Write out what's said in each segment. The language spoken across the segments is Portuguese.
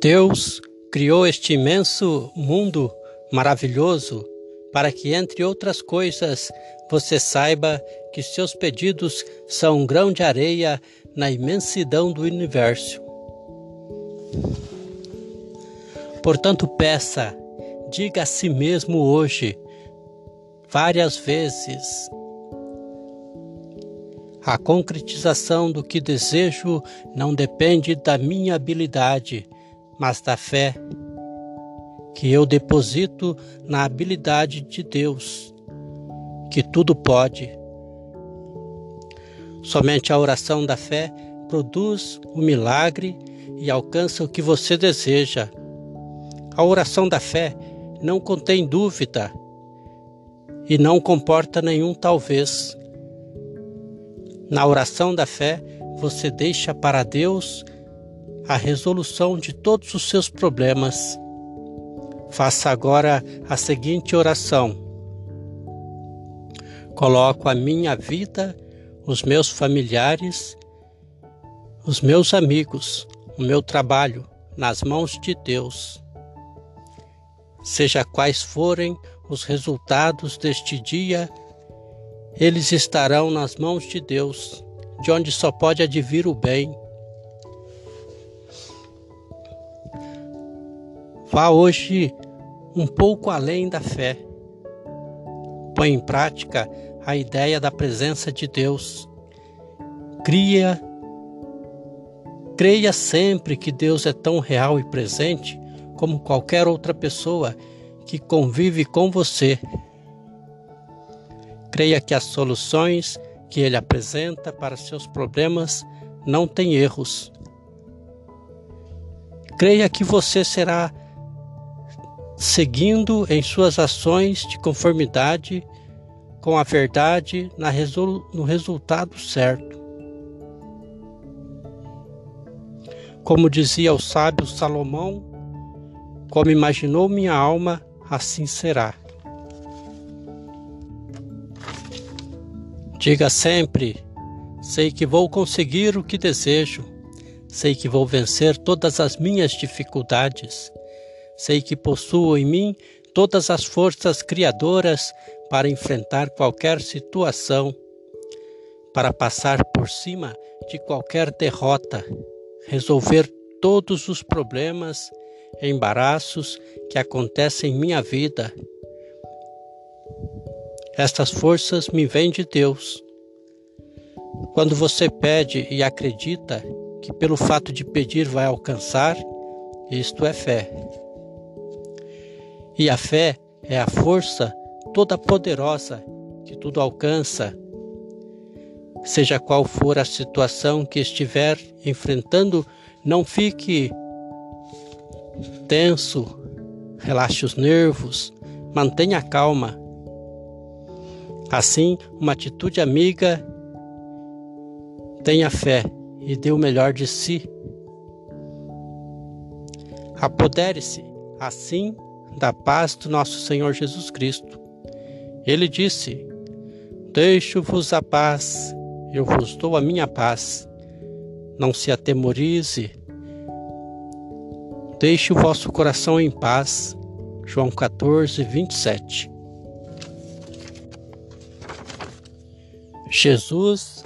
Deus criou este imenso mundo maravilhoso para que, entre outras coisas, você saiba que seus pedidos são um grão de areia na imensidão do universo. Portanto, peça, diga a si mesmo hoje, várias vezes, a concretização do que desejo não depende da minha habilidade, mas da fé que eu deposito na habilidade de Deus, que tudo pode. Somente a oração da fé produz o milagre e alcança o que você deseja. A oração da fé não contém dúvida e não comporta nenhum talvez. Na oração da fé, você deixa para Deus a resolução de todos os seus problemas. Faça agora a seguinte oração: Coloco a minha vida, os meus familiares, os meus amigos, o meu trabalho nas mãos de Deus. Seja quais forem os resultados deste dia, eles estarão nas mãos de Deus, de onde só pode advir o bem. Vá hoje um pouco além da fé. Põe em prática a ideia da presença de Deus. Cria, creia sempre que Deus é tão real e presente como qualquer outra pessoa que convive com você. Creia que as soluções que ele apresenta para seus problemas não têm erros. Creia que você será seguindo em suas ações de conformidade com a verdade no resultado certo. Como dizia o sábio Salomão, como imaginou minha alma, assim será. Diga sempre: sei que vou conseguir o que desejo, sei que vou vencer todas as minhas dificuldades Sei que possuo em mim todas as forças criadoras para enfrentar qualquer situação, para passar por cima de qualquer derrota, resolver todos os problemas, embaraços que acontecem em minha vida. Estas forças me vêm de Deus. Quando você pede e acredita que pelo fato de pedir vai alcançar, isto é fé. E a fé é a força toda poderosa que tudo alcança. Seja qual for a situação que estiver enfrentando, não fique tenso, relaxe os nervos, mantenha calma. Assim, uma atitude amiga, tenha fé e dê o melhor de si. Apodere-se assim da paz do nosso Senhor Jesus Cristo. Ele disse: Deixo-vos a paz, eu vos dou a minha paz. Não se atemorize. Deixe o vosso coração em paz. João 14, 27. Jesus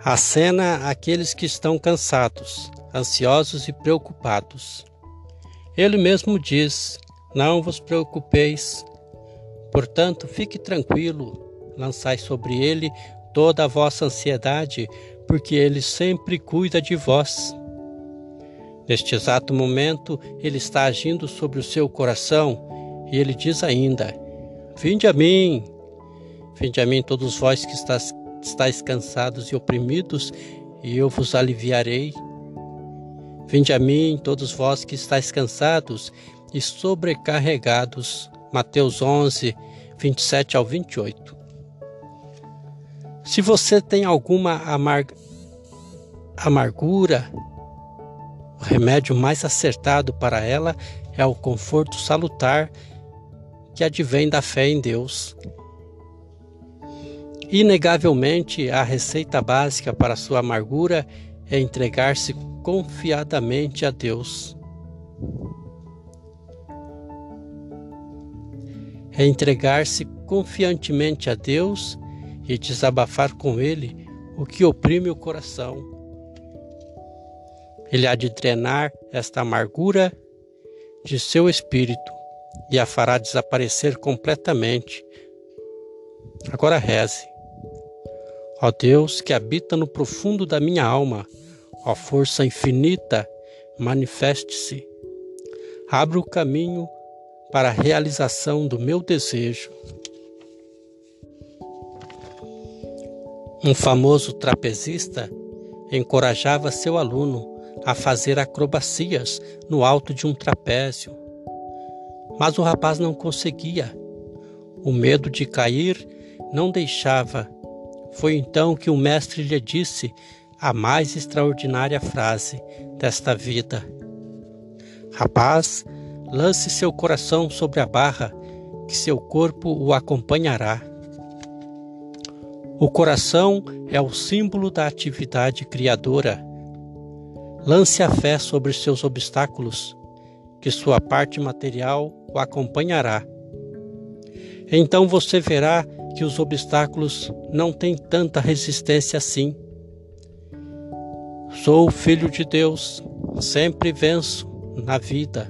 acena aqueles que estão cansados, ansiosos e preocupados. Ele mesmo diz: Não vos preocupeis, portanto, fique tranquilo, lançai sobre ele toda a vossa ansiedade, porque ele sempre cuida de vós. Neste exato momento, ele está agindo sobre o seu coração e ele diz ainda: Vinde a mim, vinde a mim, todos vós que estáis, cansados e oprimidos, e eu vos aliviarei. Vinde a mim, todos vós que estáis cansados e sobrecarregados. Mateus 11, 27 ao 28. Se você tem alguma amar... amargura, o remédio mais acertado para ela é o conforto salutar que advém da fé em Deus. Inegavelmente, a receita básica para sua amargura é entregar-se confiadamente a Deus. É entregar-se confiantemente a Deus e desabafar com Ele o que oprime o coração. Ele há de drenar esta amargura de seu espírito e a fará desaparecer completamente. Agora reze. Ó Deus que habita no profundo da minha alma, ó força infinita, manifeste-se. Abra o caminho para a realização do meu desejo. Um famoso trapezista encorajava seu aluno a fazer acrobacias no alto de um trapézio. Mas o rapaz não conseguia. O medo de cair não deixava. Foi então que o mestre lhe disse a mais extraordinária frase desta vida: Rapaz, lance seu coração sobre a barra, que seu corpo o acompanhará. O coração é o símbolo da atividade criadora. Lance a fé sobre seus obstáculos, que sua parte material o acompanhará. Então você verá que os obstáculos não têm tanta resistência assim. Sou filho de Deus, sempre venço na vida.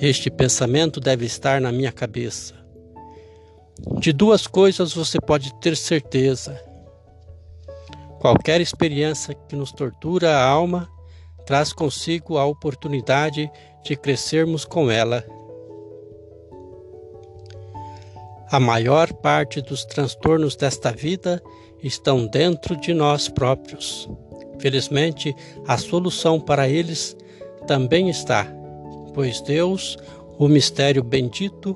Este pensamento deve estar na minha cabeça. De duas coisas você pode ter certeza. Qualquer experiência que nos tortura a alma traz consigo a oportunidade de crescermos com ela. A maior parte dos transtornos desta vida estão dentro de nós próprios. Felizmente, a solução para eles também está pois Deus, o mistério bendito,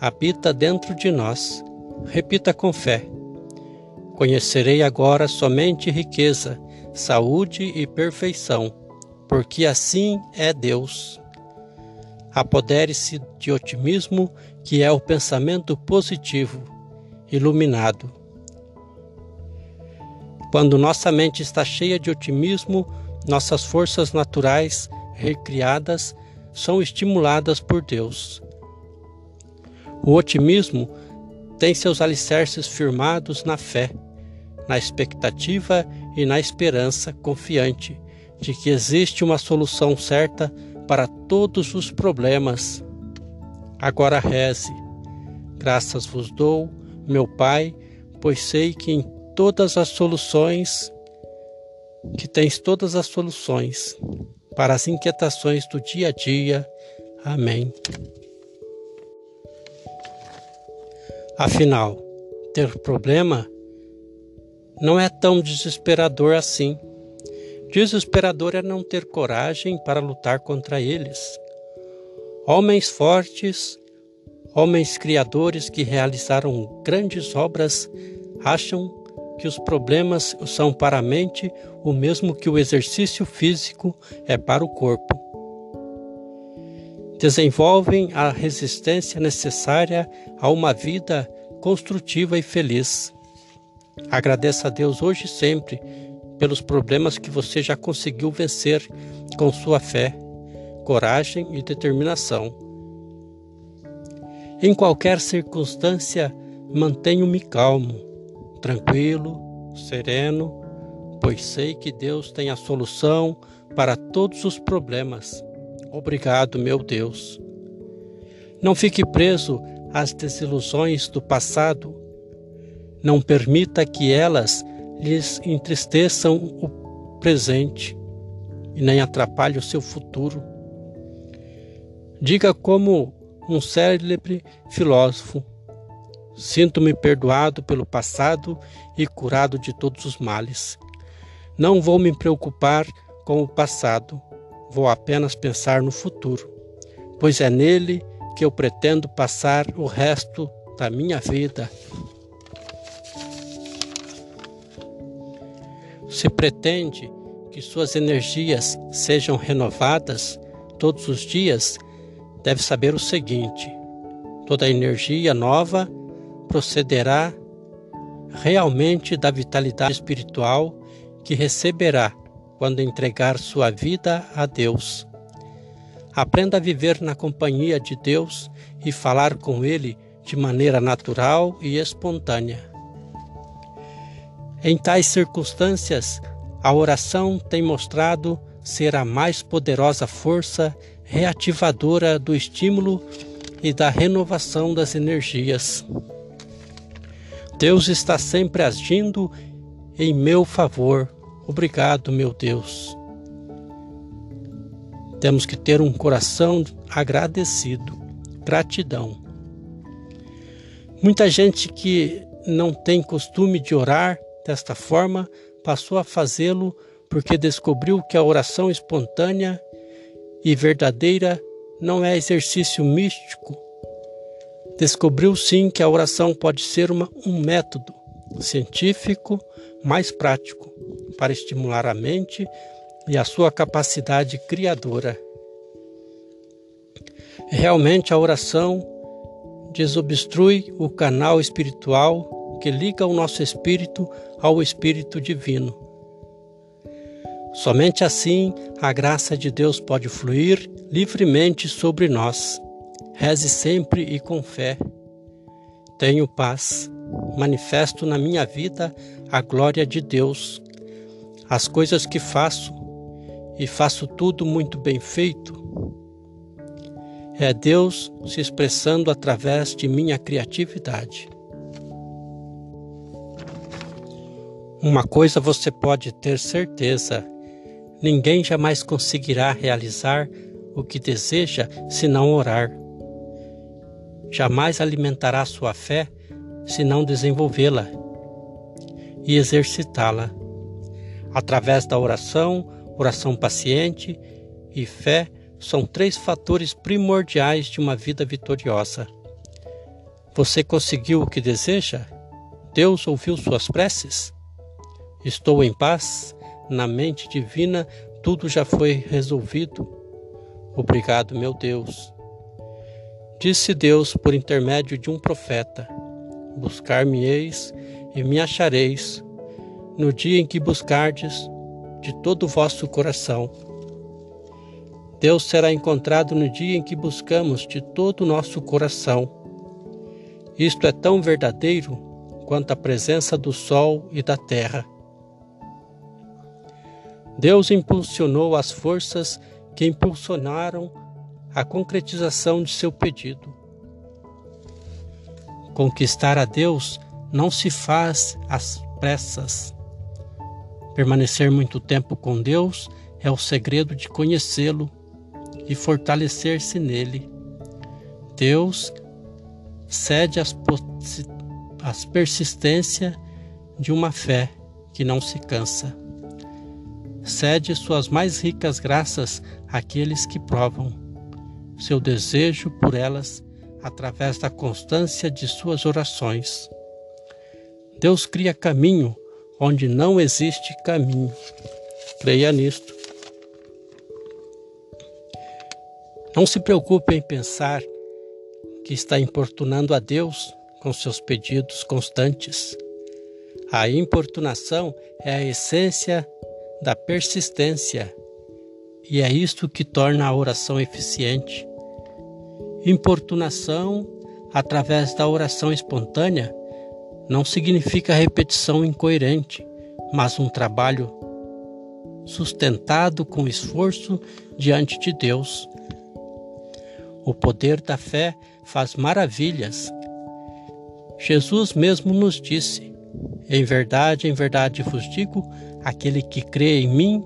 habita dentro de nós. Repita com fé. Conhecerei agora somente riqueza, saúde e perfeição, porque assim é Deus. Apodere-se de otimismo, que é o pensamento positivo, iluminado. Quando nossa mente está cheia de otimismo, nossas forças naturais, recriadas, são estimuladas por Deus. O otimismo tem seus alicerces firmados na fé, na expectativa e na esperança confiante de que existe uma solução certa para todos os problemas. Agora reze. Graças vos dou, meu Pai, pois sei que em todas as soluções, que tens todas as soluções para as inquietações do dia a dia. Amém. Afinal, ter problema não é tão desesperador assim. Desesperador é não ter coragem para lutar contra eles. Homens fortes, homens criadores que realizaram grandes obras, acham que os problemas são para a mente o mesmo que o exercício físico é para o corpo. Desenvolvem a resistência necessária a uma vida construtiva e feliz. Agradeça a Deus hoje e sempre pelos problemas que você já conseguiu vencer com sua fé, coragem e determinação. Em qualquer circunstância, mantenho-me calmo tranquilo, sereno, pois sei que Deus tem a solução para todos os problemas. Obrigado, meu Deus. Não fique preso às desilusões do passado. Não permita que elas lhes entristeçam o presente e nem atrapalhe o seu futuro. Diga como um célebre filósofo Sinto-me perdoado pelo passado e curado de todos os males. Não vou me preocupar com o passado, vou apenas pensar no futuro, pois é nele que eu pretendo passar o resto da minha vida. Se pretende que suas energias sejam renovadas todos os dias, deve saber o seguinte: toda energia nova procederá realmente da vitalidade espiritual que receberá quando entregar sua vida a Deus. Aprenda a viver na companhia de Deus e falar com Ele de maneira natural e espontânea. Em tais circunstâncias, a oração tem mostrado ser a mais poderosa força reativadora do estímulo e da renovação das energias. Deus está sempre agindo em meu favor. Obrigado, meu Deus. Temos que ter um coração agradecido, gratidão. Muita gente que não tem costume de orar desta forma passou a fazê-lo porque descobriu que a oração espontânea e verdadeira não é exercício místico. Descobriu sim que a oração pode ser uma, um método científico mais prático para estimular a mente e a sua capacidade criadora. Realmente a oração desobstrui o canal espiritual que liga o nosso espírito ao espírito divino. Somente assim a graça de Deus pode fluir livremente sobre nós. Reze sempre e com fé. Tenho paz. Manifesto na minha vida a glória de Deus. As coisas que faço, e faço tudo muito bem feito, é Deus se expressando através de minha criatividade. Uma coisa você pode ter certeza: ninguém jamais conseguirá realizar o que deseja se não orar. Jamais alimentará sua fé se não desenvolvê-la e exercitá-la. Através da oração, oração paciente e fé são três fatores primordiais de uma vida vitoriosa. Você conseguiu o que deseja? Deus ouviu suas preces? Estou em paz? Na mente divina tudo já foi resolvido. Obrigado, meu Deus. Disse Deus por intermédio de um profeta: Buscar-me-eis e me achareis, no dia em que buscardes de todo o vosso coração. Deus será encontrado no dia em que buscamos de todo o nosso coração. Isto é tão verdadeiro quanto a presença do sol e da terra. Deus impulsionou as forças que impulsionaram a concretização de seu pedido. Conquistar a Deus não se faz às pressas. Permanecer muito tempo com Deus é o segredo de conhecê-lo e fortalecer-se nele. Deus cede as, persistência de uma fé que não se cansa. Cede suas mais ricas graças àqueles que provam seu desejo por elas através da constância de suas orações. Deus cria caminho onde não existe caminho. Creia nisto. Não se preocupe em pensar que está importunando a Deus com seus pedidos constantes. A importunação é a essência da persistência e é isto que torna a oração eficiente. Importunação através da oração espontânea não significa repetição incoerente, mas um trabalho sustentado com esforço diante de Deus, o poder da fé faz maravilhas. Jesus mesmo nos disse: Em verdade, em verdade vos digo, aquele que crê em mim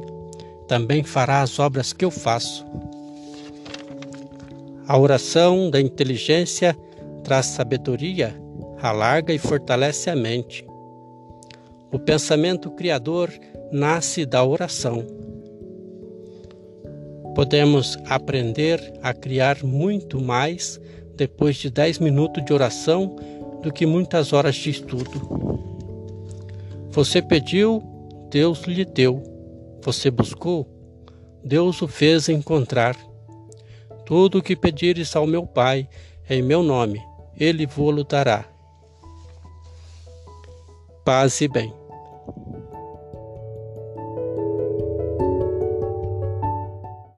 também fará as obras que eu faço. A oração da inteligência traz sabedoria, alarga e fortalece a mente. O pensamento criador nasce da oração Podemos aprender a criar muito mais depois de 10 minutos de oração do que muitas horas de estudo. Você pediu, Deus lhe deu. Você buscou, Deus o fez encontrar. Tudo o que pedires ao meu Pai em meu nome, ele dará. Paz e bem.